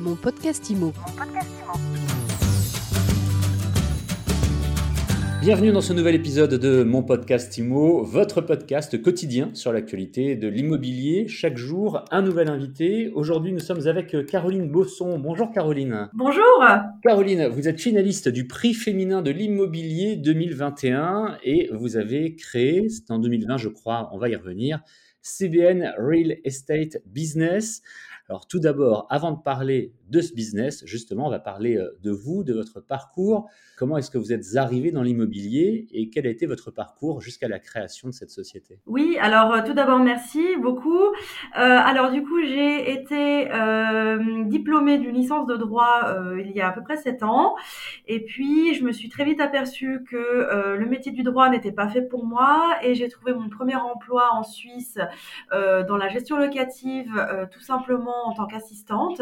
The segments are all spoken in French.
Mon podcast IMO. Bienvenue dans ce nouvel épisode de mon podcast IMO, votre podcast quotidien sur l'actualité de l'immobilier. Chaque jour, un nouvel invité. Aujourd'hui, nous sommes avec Caroline Bosson. Bonjour Caroline. Bonjour. Caroline, vous êtes finaliste du prix féminin de l'immobilier 2021 et vous avez créé, c'était en 2020 je crois, on va y revenir, CBN Real Estate Business. Alors tout d'abord, avant de parler de ce business, justement, on va parler euh, de vous, de votre parcours. Comment est-ce que vous êtes arrivé dans l'immobilier et quel a été votre parcours jusqu'à la création de cette société? Oui, alors euh, tout d'abord, merci beaucoup. Euh, alors du coup, j'ai été diplômée d'une licence de droit il y a à peu près sept ans. Et puis, je me suis très vite aperçue que le métier du droit n'était pas fait pour moi et j'ai trouvé mon premier emploi en Suisse dans la gestion locative, tout simplement en tant qu'assistante.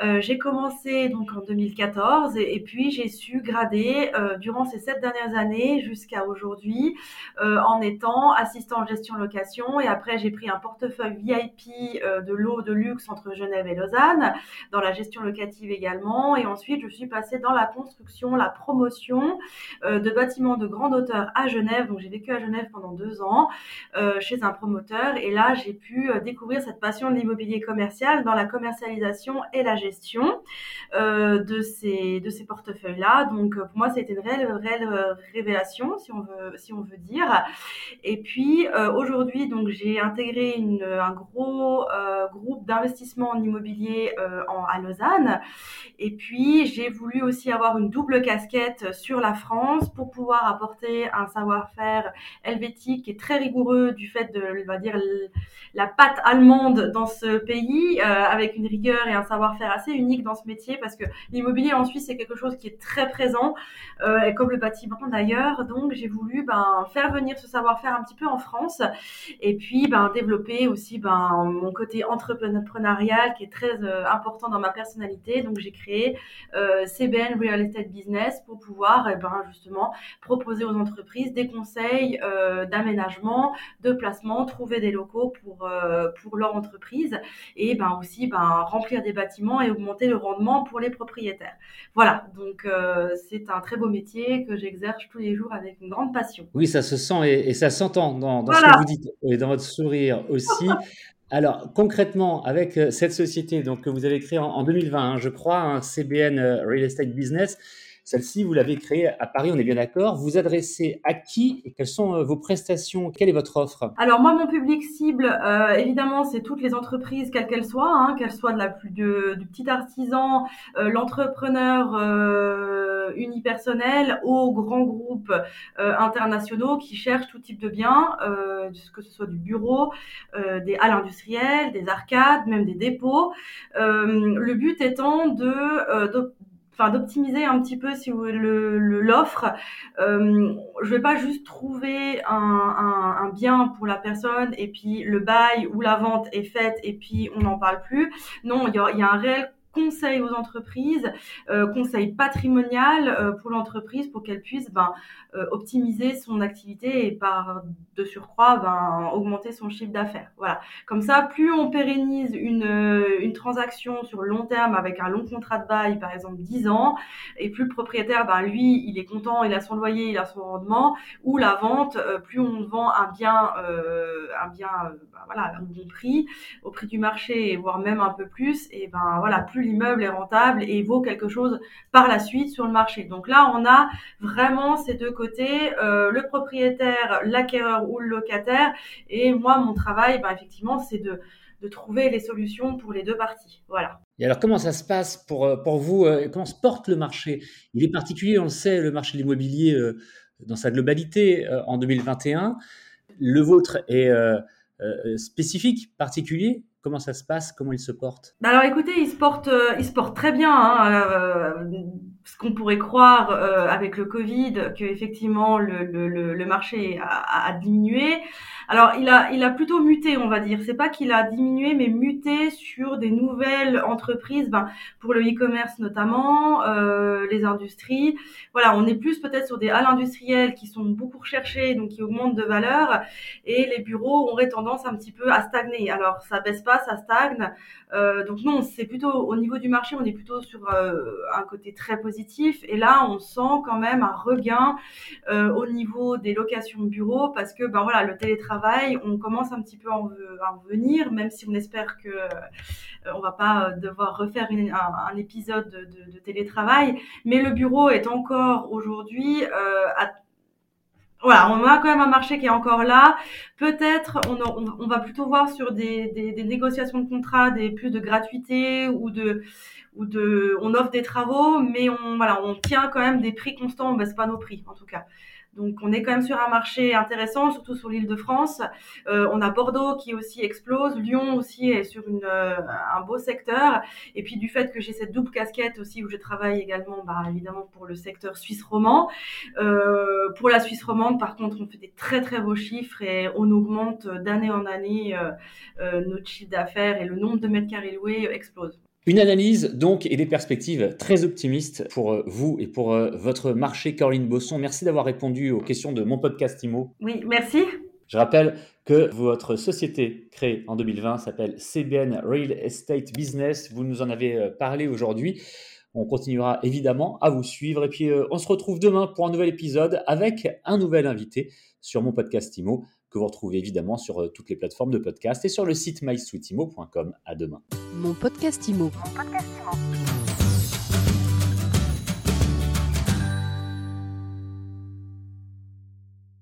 Euh, j'ai commencé donc en 2014 et, et puis j'ai su grader euh, durant ces sept dernières années jusqu'à aujourd'hui euh, en étant assistant gestion location et après j'ai pris un portefeuille VIP euh, de l'eau de luxe entre Genève et Lausanne dans la gestion locative également et ensuite je suis passée dans la construction, la promotion euh, de bâtiments de grande hauteur à Genève donc j'ai vécu à Genève pendant deux ans chez un promoteur et là j'ai pu découvrir cette passion de l'immobilier commercial dans la commercialisation et la gestion euh, de ces de ces portefeuilles là. Donc pour moi, c'était une réelle révélation, si on veut si on veut dire. Et puis euh, aujourd'hui, donc j'ai intégré un gros euh, groupe d'investissement en immobilier euh, en, à Lausanne. Et puis j'ai voulu aussi avoir une double casquette sur la France pour pouvoir apporter un savoir-faire helvétique et très rigoureux du fait de, on va dire, la patte allemande dans ce pays, euh, avec une rigueur et un savoir-faire assez unique dans ce métier, parce que l'immobilier en Suisse c'est quelque chose qui est très présent, euh, et comme le bâtiment d'ailleurs. Donc j'ai voulu ben, faire venir ce savoir-faire un petit peu en France, et puis ben, développer aussi ben, mon côté entrepreneurial qui est très euh, important dans ma personnalité. Donc j'ai créé CBN Real Estate Business pour pouvoir eh justement proposer aux entreprises des conseils d'aménagement, de placement, trouver des locaux pour, euh, pour leur entreprise et ben, aussi ben, remplir des bâtiments et augmenter le rendement pour les propriétaires. Voilà, donc euh, c'est un très beau métier que j'exerce tous les jours avec une grande passion. Oui, ça se sent et, et ça s'entend dans, dans Voilà. ce que vous dites et dans votre sourire aussi. Alors concrètement, avec euh, cette société donc, que vous avez créée en, en 2020, hein, je crois, un CBN euh, Real Estate Business, celle-ci, vous l'avez créée à Paris, on est bien d'accord. Vous adressez à qui et quelles sont euh, vos prestations? Quelle est votre offre? Alors moi, mon public cible, euh, évidemment, c'est toutes les entreprises, quelles qu'elles soient, hein, qu'elles soient de la plus de, du petit artisan, euh, l'entrepreneur euh, unipersonnel, aux grands groupes euh, internationaux qui cherchent tout type de biens, euh, que ce soit du bureau, des halles industrielles, des arcades, même des dépôts. Le but étant de, d'op- enfin d'optimiser un petit peu si vous le- l'offre. Euh, je vais pas juste trouver un, un, un bien pour la personne et puis le bail ou la vente est faite et puis on n'en parle plus. Non, il y a, y a un réel conseil aux entreprises, euh, conseil patrimonial euh, pour l'entreprise pour qu'elle puisse ben, euh, optimiser son activité et par de surcroît ben, augmenter son chiffre d'affaires. Voilà. Comme ça, plus on pérennise une, transaction sur le long terme avec un long contrat de bail, par exemple 10 ans, et plus le propriétaire, ben, lui, il est content, il a son loyer, il a son rendement, ou la vente, plus on vend un bien, un bien voilà, à un bon prix, au prix du marché, voire même un peu plus, et ben voilà, plus l'immeuble est rentable et vaut quelque chose par la suite sur le marché. Donc là, on a vraiment ces deux côtés, euh, le propriétaire, l'acquéreur ou le locataire, et moi, mon travail, ben, effectivement, c'est de trouver les solutions pour les deux parties. Voilà. Et alors, comment ça se passe pour, euh, pour vous euh, Comment se porte le marché? Il est particulier, on le sait, le marché de l'immobilier dans sa globalité en 2021. Le vôtre est spécifique, particulier? Comment ça se passe? Comment il se porte Bah Alors écoutez, il se porte, euh, se très bien. Hein, euh, ce qu'on pourrait croire euh, avec le Covid, que effectivement le, le, marché a diminué. Alors, il a, il a plutôt muté, on va dire. C'est pas qu'il a diminué, mais muté sur des nouvelles entreprises, ben, pour le e-commerce notamment, euh, les industries. Voilà, on est plus peut-être sur des halles industrielles qui sont beaucoup recherchées, donc qui augmentent de valeur, et les bureaux auraient tendance un petit peu à stagner. Alors, ça baisse pas, ça stagne. Euh, donc non, c'est plutôt au niveau du marché, on est plutôt sur euh, un côté très positif. Et là, on sent quand même un regain euh, au niveau des locations de bureaux parce que ben voilà, le télétravail, on commence un petit peu à en, venir, même si on espère que on va pas devoir refaire un, épisode de, télétravail. Mais le bureau est encore aujourd'hui à voilà, on a quand même un marché qui est encore là. Peut-être on, va plutôt voir sur des, négociations de contrats des plus de gratuité ou de ou on offre des travaux, mais on tient quand même des prix constants, on baisse pas nos prix en tout cas. Donc on est quand même sur un marché intéressant, surtout sur l'île de France. Euh, on a Bordeaux qui aussi explose, Lyon aussi est sur euh, un beau secteur. Et puis du fait que j'ai cette double casquette aussi où je travaille également, bah, évidemment pour le secteur suisse romand. Euh, pour la Suisse romande, par contre, on fait des très très beaux chiffres et on augmente d'année en année notre chiffre d'affaires et le nombre de mètres carrés loués explose. Une analyse donc et des perspectives très optimistes pour euh, vous et pour euh, votre marché, Caroline Bosson. Merci d'avoir répondu aux questions de mon podcast IMO. Oui, merci. Je rappelle que votre société créée en 2020 s'appelle CBN Real Estate Business. Vous nous en avez euh, parlé aujourd'hui. On continuera évidemment à vous suivre et puis on se retrouve demain pour un nouvel épisode avec un nouvel invité sur mon podcast IMO que vous retrouvez évidemment sur euh, toutes les plateformes de podcast et sur le site mysweetimo.com. À demain. Mon podcast Mon podcast Imo.